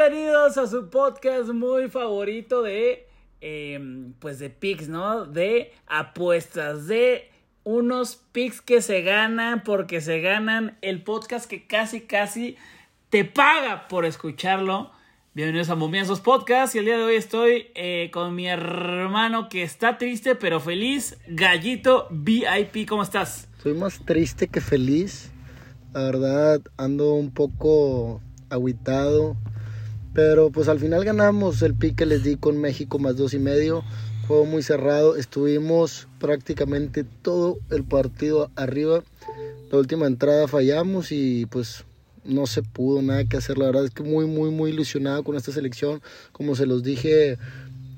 Bienvenidos a su podcast muy favorito de, em, pues de picks, ¿no? De apuestas, de unos picks que se ganan porque se ganan el podcast que casi, casi te paga por escucharlo. Bienvenidos a Momiazos Podcast y el día de hoy estoy eh, con mi hermano que está triste pero feliz, Gallito VIP, ¿cómo estás? Soy más triste que feliz. La verdad, ando un poco aguitado. Pero pues al final ganamos el pick que les di con México más dos y medio. Juego muy cerrado. Estuvimos prácticamente todo el partido arriba. La última entrada fallamos y pues no se pudo nada que hacer. La verdad es que muy, muy, muy ilusionado con esta selección. Como se los dije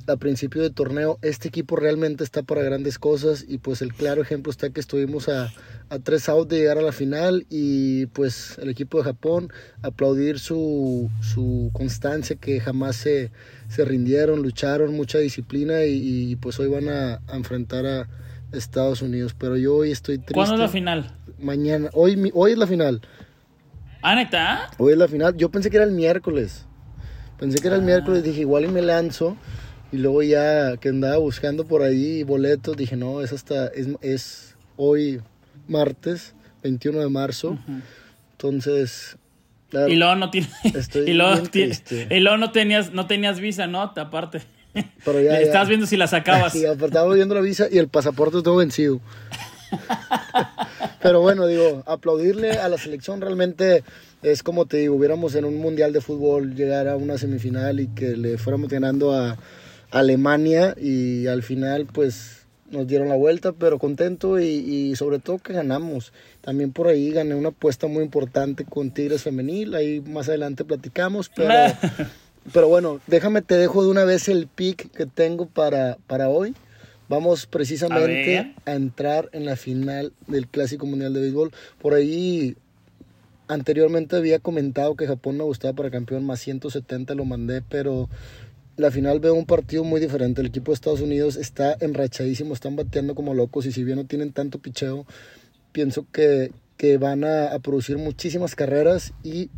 a principio de torneo, este equipo realmente está para grandes cosas y pues el claro ejemplo está que estuvimos a, a tres outs de llegar a la final y pues el equipo de Japón aplaudir su, su constancia que jamás se, se rindieron, lucharon, mucha disciplina y, pues hoy van a, enfrentar a Estados Unidos, pero yo hoy estoy triste. ¿Cuándo es la final? Mañana, hoy, hoy es la final. ¿Ah, neta? Hoy es la final, yo pensé que era el miércoles. Pensé que era el ah. miércoles, dije igual y me lanzo y luego ya que andaba buscando por ahí boletos, dije, no, es hasta, es, es hoy martes, 21 de marzo. Entonces... y luego no tiene, y luego, y luego no tenías, no tenías visa, ¿no? Aparte. Pero ya, Estabas viendo si la sacabas. Sí, estaba viendo la visa y el pasaporte todo vencido. Pero bueno, digo, aplaudirle a la selección realmente es como te digo, hubiéramos en un mundial de fútbol llegar a una semifinal y que le fuéramos ganando a, Alemania y al final pues nos dieron la vuelta, pero contento y, sobre todo que ganamos. También por ahí gané una apuesta muy importante con Tigres Femenil, ahí más adelante platicamos, pero, pero bueno, déjame te dejo de una vez el pick que tengo para, para hoy. Vamos precisamente a, a entrar en la final del Clásico Mundial de Béisbol. Por ahí anteriormente había comentado que Japón me gustaba para campeón, más 170 lo mandé, pero la final veo un partido muy diferente. El equipo de Estados Unidos está enrachadísimo, están bateando como locos y si bien no tienen tanto picheo, pienso que, que van a, producir muchísimas carreras y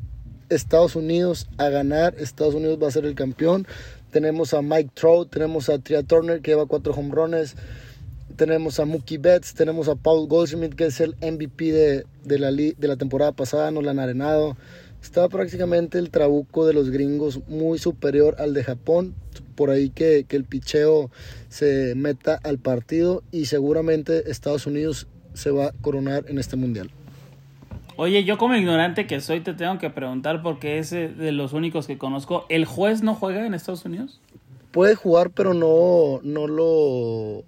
Estados Unidos a ganar. Estados Unidos va a ser el campeón. Tenemos a Mike Trout, tenemos a Tria Turner que lleva cuatro home runs. Tenemos a Mookie Betts, tenemos a Paul Goldschmidt que es el MVP de, de, la, de la temporada pasada, nos la han arenado. Estaba prácticamente el trabuco de los gringos muy superior al de Japón. Por ahí que, que el picheo se meta al partido y seguramente Estados Unidos se va a coronar en este mundial. Oye, yo como ignorante que soy te tengo que preguntar porque es de los únicos que conozco. ¿El juez no juega en Estados Unidos? Puede jugar, pero no, no lo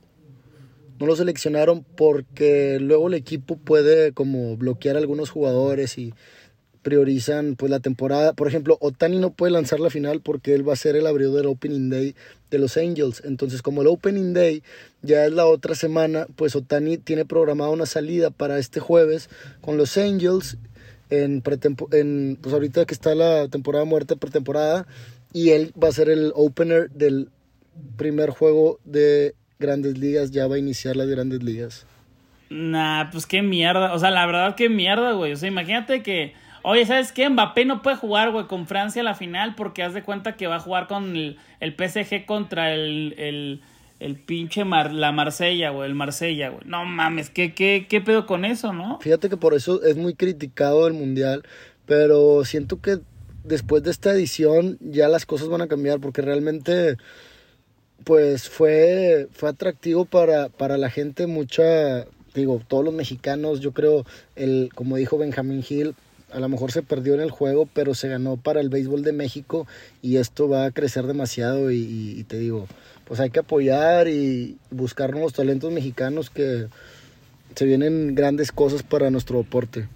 no lo seleccionaron porque luego el equipo puede como bloquear a algunos jugadores y priorizan pues la temporada. Por ejemplo, Otani no puede lanzar la final porque él va a ser el abridor del Opening Day de los Angels. Entonces, como el Opening Day ya es la otra semana, pues Otani tiene programada una salida para este jueves con los Angels en, en pues ahorita que está la temporada muerta pretemporada y él va a ser el opener del primer juego de Grandes Ligas, ya va a iniciar las Grandes Ligas. Nah, pues qué mierda, o sea, la verdad qué mierda, güey. O sea, imagínate que Oye, ¿sabes qué? Mbappé no puede jugar, güey, con Francia a la final porque haz de cuenta que va a jugar con el, el PSG contra el, el, el pinche la Marsella, güey, el Marsella, güey. No mames, ¿qué, qué, ¿qué pedo con eso, no? Fíjate que por eso es muy criticado el Mundial, pero siento que después de esta edición ya las cosas van a cambiar porque realmente pues fue, fue atractivo para, para la gente, mucha, digo, todos los mexicanos, yo creo, el, como dijo Benjamín Hill, a lo mejor se perdió en el juego, pero se ganó para el béisbol de México y esto va a crecer demasiado y, te digo, pues hay que apoyar y buscar nuevos talentos mexicanos que se vienen grandes cosas para nuestro deporte.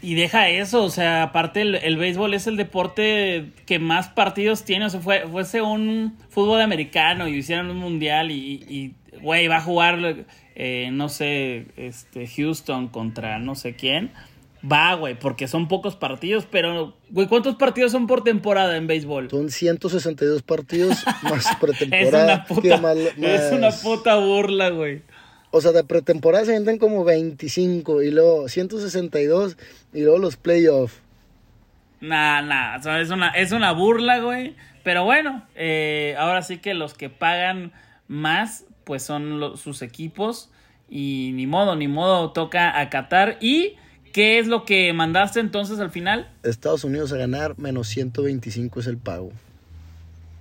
Y deja eso, o sea, aparte el, béisbol es el deporte que más partidos tiene, o sea, fue, fuese un fútbol americano y hicieron un mundial y, güey, va a jugar, eh, no sé, este, Houston contra no sé quién Va, güey, porque son pocos partidos, pero, güey, ¿cuántos partidos son por temporada en béisbol? Son 162 partidos más pretemporada. es, una puta, es una puta burla, güey. O sea, de pretemporada se entran como 25 y luego 162 y luego los playoffs. Nah, nah, es una, es una burla, güey. Pero bueno, eh, ahora sí que los que pagan más, pues son sus equipos. Y ni modo, ni modo, toca a Qatar. ¿Y qué es lo que mandaste entonces al final? Estados Unidos a ganar, menos 125 es el pago.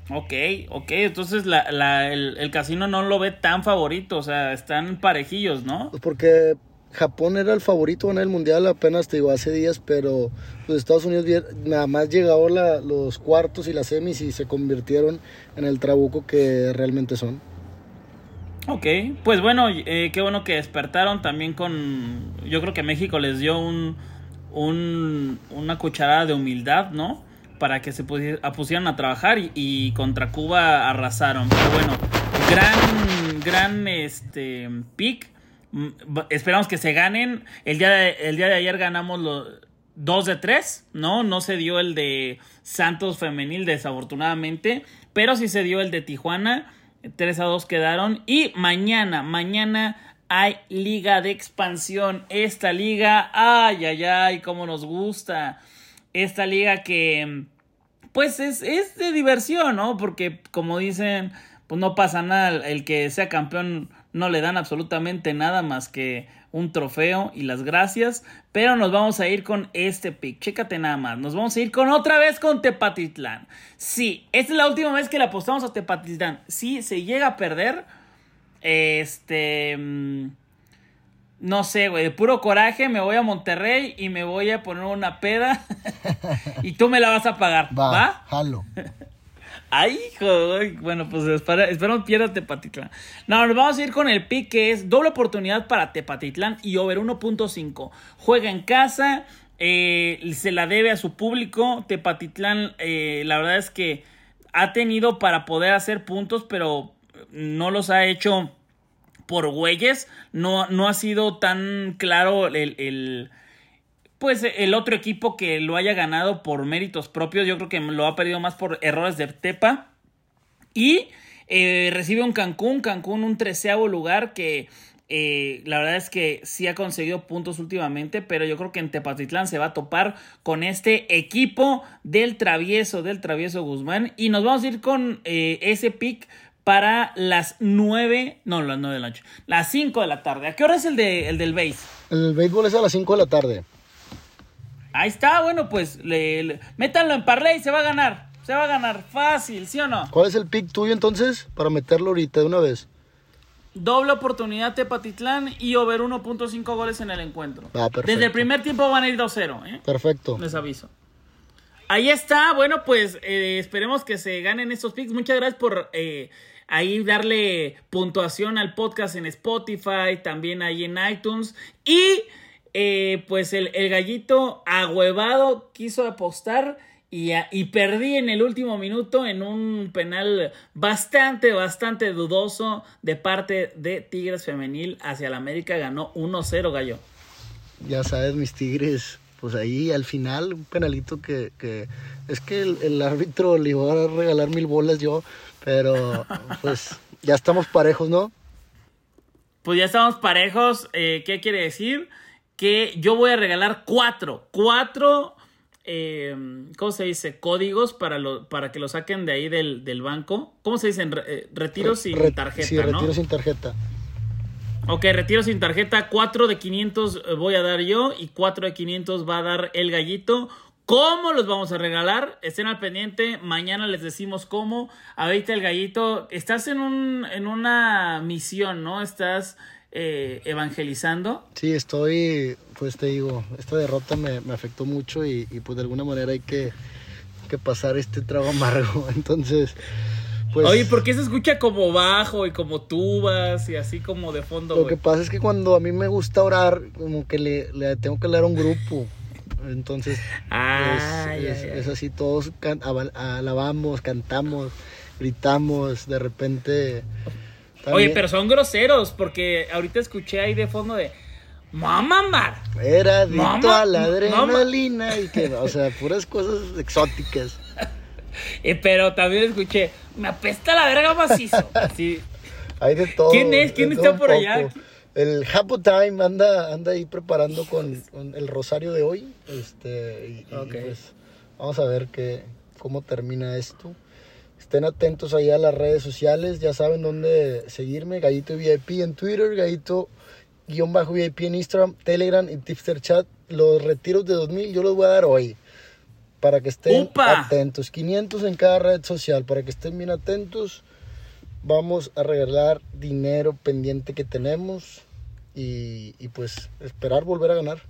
Ok, ok, entonces la, el, el, casino no lo ve tan favorito, o sea, están parejillos, ¿no? Pues porque Japón era el favorito en el mundial apenas, te digo, hace días, pero los Estados Unidos nada más llegó la, los cuartos y las semis y se convirtieron en el trabuco que realmente son. Ok, pues bueno, eh, qué bueno que despertaron también con, yo creo que México les dio un, un una cucharada de humildad, ¿no? para que se pusieran a trabajar y, contra Cuba arrasaron. Pero bueno, gran, gran este, pick. Mm, esperamos que se ganen. El día de, el día de ayer ganamos los 2 de 3, ¿no? No se dio el de Santos Femenil, desafortunadamente. Pero sí se dio el de Tijuana. 3 a 2 quedaron. Y mañana, mañana hay liga de expansión. Esta liga, ay, ay, ay, cómo nos gusta esta liga que pues es, es de diversión, ¿no? Porque como dicen, pues no pasa nada, el que sea campeón no le dan absolutamente nada más que un trofeo y las gracias, pero nos vamos a ir con este pick, chécate nada más, nos vamos a ir con otra vez con Tepatitlán. Sí, esta es la última vez que le apostamos a Tepatitlán. Si se llega a perder, este... Mm, no sé, güey, de puro coraje me voy a Monterrey y me voy a poner una peda y tú me la vas a pagar. Va, ¿va? jalo. Ay, hijo, bueno, pues espera, espero pierda Tepatitlán. No, nos vamos a ir con el pick que es doble oportunidad para Tepatitlán y over 1.5. Juega en casa, eh, se la debe a su público. Tepatitlán, eh, la verdad es que ha tenido para poder hacer puntos, pero no los ha hecho por güeyes. No, no ha sido tan claro el, pues el otro equipo que lo haya ganado por méritos propios. Yo creo que lo ha perdido más por errores de Tepa. Y eh, recibe un Cancún, Cancún un treceavo lugar que eh, la verdad es que sí ha conseguido puntos últimamente, pero yo creo que en Tepatitlán se va a topar con este equipo del travieso, del travieso Guzmán. Y nos vamos a ir con eh, ese pick para las 9, no, las 9 de la noche, las 5 de la tarde. ¿A qué hora es el, de, el del base? El béisbol es a las 5 de la tarde. Ahí está, bueno, pues le, métanlo en parlay, se va a ganar. Se va a ganar fácil, ¿sí o no? ¿Cuál es el pick tuyo entonces para meterlo ahorita de una vez? Doble oportunidad Tepatitlán y over 1.5 goles en el encuentro. Ah, Desde el primer tiempo van a ir 2-0, ¿eh? Perfecto. Les aviso. Ahí está, bueno, pues eh, esperemos que se ganen estos picks. Muchas gracias por eh, ahí darle puntuación al podcast en Spotify, también ahí en iTunes. Y eh, pues el, gallito ahuevado quiso apostar y, y, perdí en el último minuto en un penal bastante, bastante dudoso de parte de Tigres Femenil hacia la América. Ganó 1-0 gallo. Ya sabes, mis Tigres pues ahí al final un penalito que, que es que el, el, árbitro le iba a regalar mil bolas yo, pero pues ya estamos parejos, ¿no? Pues ya estamos parejos, eh, ¿qué quiere decir? Que yo voy a regalar cuatro, cuatro, eh, ¿cómo se dice? Códigos para, lo, para que lo saquen de ahí del, del banco. ¿Cómo se dicen? Eh, retiro sin tarjeta, sí, retiro sin tarjeta. Ok, retiro sin tarjeta. 4 de 500 eh, voy a dar yo y 4 de 500 va a dar el gallito. ¿Cómo los vamos a regalar? Estén al pendiente. Mañana les decimos cómo. Ahorita el gallito. Estás en, un, en una misión, ¿no? Estás eh, evangelizando. Sí, estoy. Pues te digo, esta derrota me, afectó mucho y, y, pues de alguna manera hay que, que pasar este trago amargo. Entonces. Pues, Oye, ¿por qué se escucha como bajo y como tubas y así como de fondo? Lo que pasa es que cuando a mí me gusta orar, como que le, tengo que leer a un grupo. Entonces, ah, es, así, todos alabamos, cantamos, gritamos, de repente... Oye, pero son groseros, porque ahorita escuché ahí de fondo de... Mamá mar. Era adicto a la adrenalina y que, o sea, puras cosas exóticas. Eh, pero también escuché, me apesta la verga macizo. Así. Hay de todo. ¿Quién es? ¿Quién está por allá? El Hapo Time anda, anda ahí preparando con, el rosario de hoy. Este, y, pues Vamos a ver qué, cómo termina esto. Estén atentos ahí a las redes sociales, ya saben dónde seguirme, Gallito VIP en Twitter, Gallito guion bajo VIP en Instagram, Telegram y Tipster Chat. Los retiros de 2000 yo los voy a dar hoy para que estén atentos. 500 en cada red social para que estén bien atentos. Vamos a regalar dinero pendiente que tenemos y, y pues esperar volver a ganar.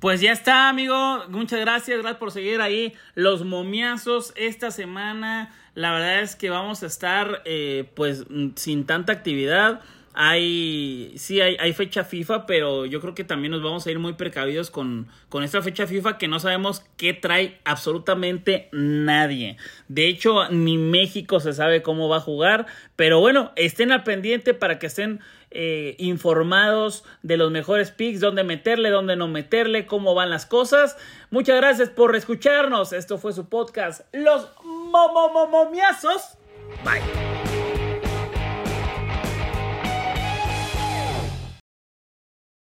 Pues ya está, amigo. Muchas gracias. Gracias por seguir ahí los momiazos esta semana. La verdad es que vamos a estar eh, pues sin tanta actividad. Hay, sí, hay, hay, fecha FIFA, pero yo creo que también nos vamos a ir muy precavidos con, con esta fecha FIFA que no sabemos qué trae absolutamente nadie. De hecho, ni México se sabe cómo va a jugar, pero bueno, estén al pendiente para que estén eh, informados de los mejores picks, dónde meterle, dónde no meterle, cómo van las cosas. Muchas gracias por escucharnos. Esto fue su podcast, Los Momomomiazos. Bye.